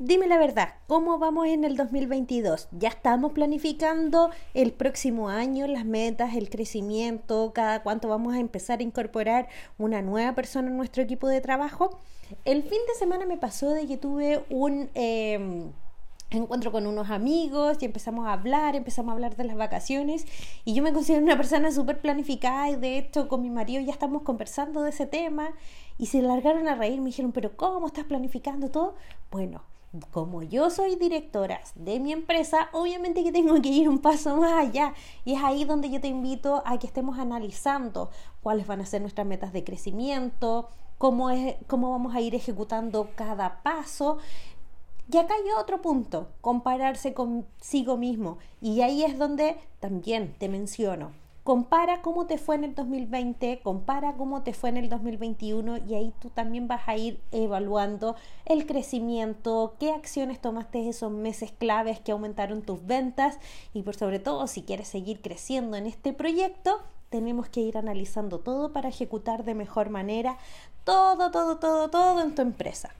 Dime la verdad, ¿cómo vamos en el 2022? ¿Ya estamos planificando el próximo año, las metas, el crecimiento, cada cuánto vamos a empezar a incorporar una nueva persona en nuestro equipo de trabajo? El fin de semana me pasó de que tuve un... Em, encuentro con unos amigos y empezamos a hablar, empezamos a hablar de las vacaciones y yo me considero una persona súper planificada y de hecho con mi marido ya estamos conversando de ese tema y se largaron a reír, me dijeron, pero ¿cómo estás planificando todo? Bueno, como yo soy directora de mi empresa, obviamente que tengo que ir un paso más allá. Y es ahí donde yo te invito a que estemos analizando cuáles van a ser nuestras metas de crecimiento, cómo, es, cómo vamos a ir ejecutando cada paso. Y acá hay otro punto, compararse consigo mismo. Y ahí es donde también te menciono compara cómo te fue en el 2020, compara cómo te fue en el 2021 y ahí tú también vas a ir evaluando el crecimiento, qué acciones tomaste esos meses claves que aumentaron tus ventas y por sobre todo si quieres seguir creciendo en este proyecto, tenemos que ir analizando todo para ejecutar de mejor manera todo, todo, todo, todo en tu empresa.